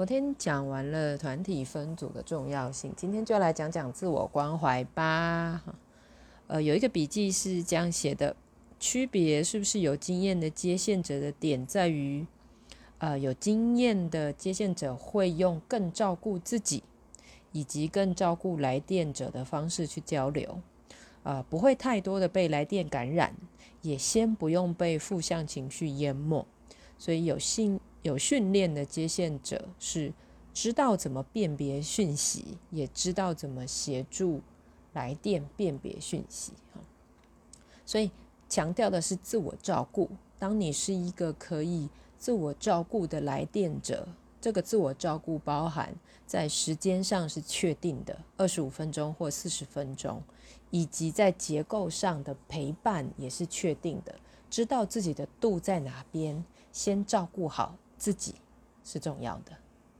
昨天讲完了团体分组的重要性，今天就来讲讲自我关怀吧。呃，有一个笔记是这样写的：区别是不是有经验的接线者的点在于，呃，有经验的接线者会用更照顾自己以及更照顾来电者的方式去交流，呃，不会太多的被来电感染，也先不用被负向情绪淹没，所以有信。有训练的接线者是知道怎么辨别讯息，也知道怎么协助来电辨别讯息。所以强调的是自我照顾。当你是一个可以自我照顾的来电者，这个自我照顾包含在时间上是确定的，二十五分钟或四十分钟，以及在结构上的陪伴也是确定的，知道自己的度在哪边，先照顾好。自己是重要的。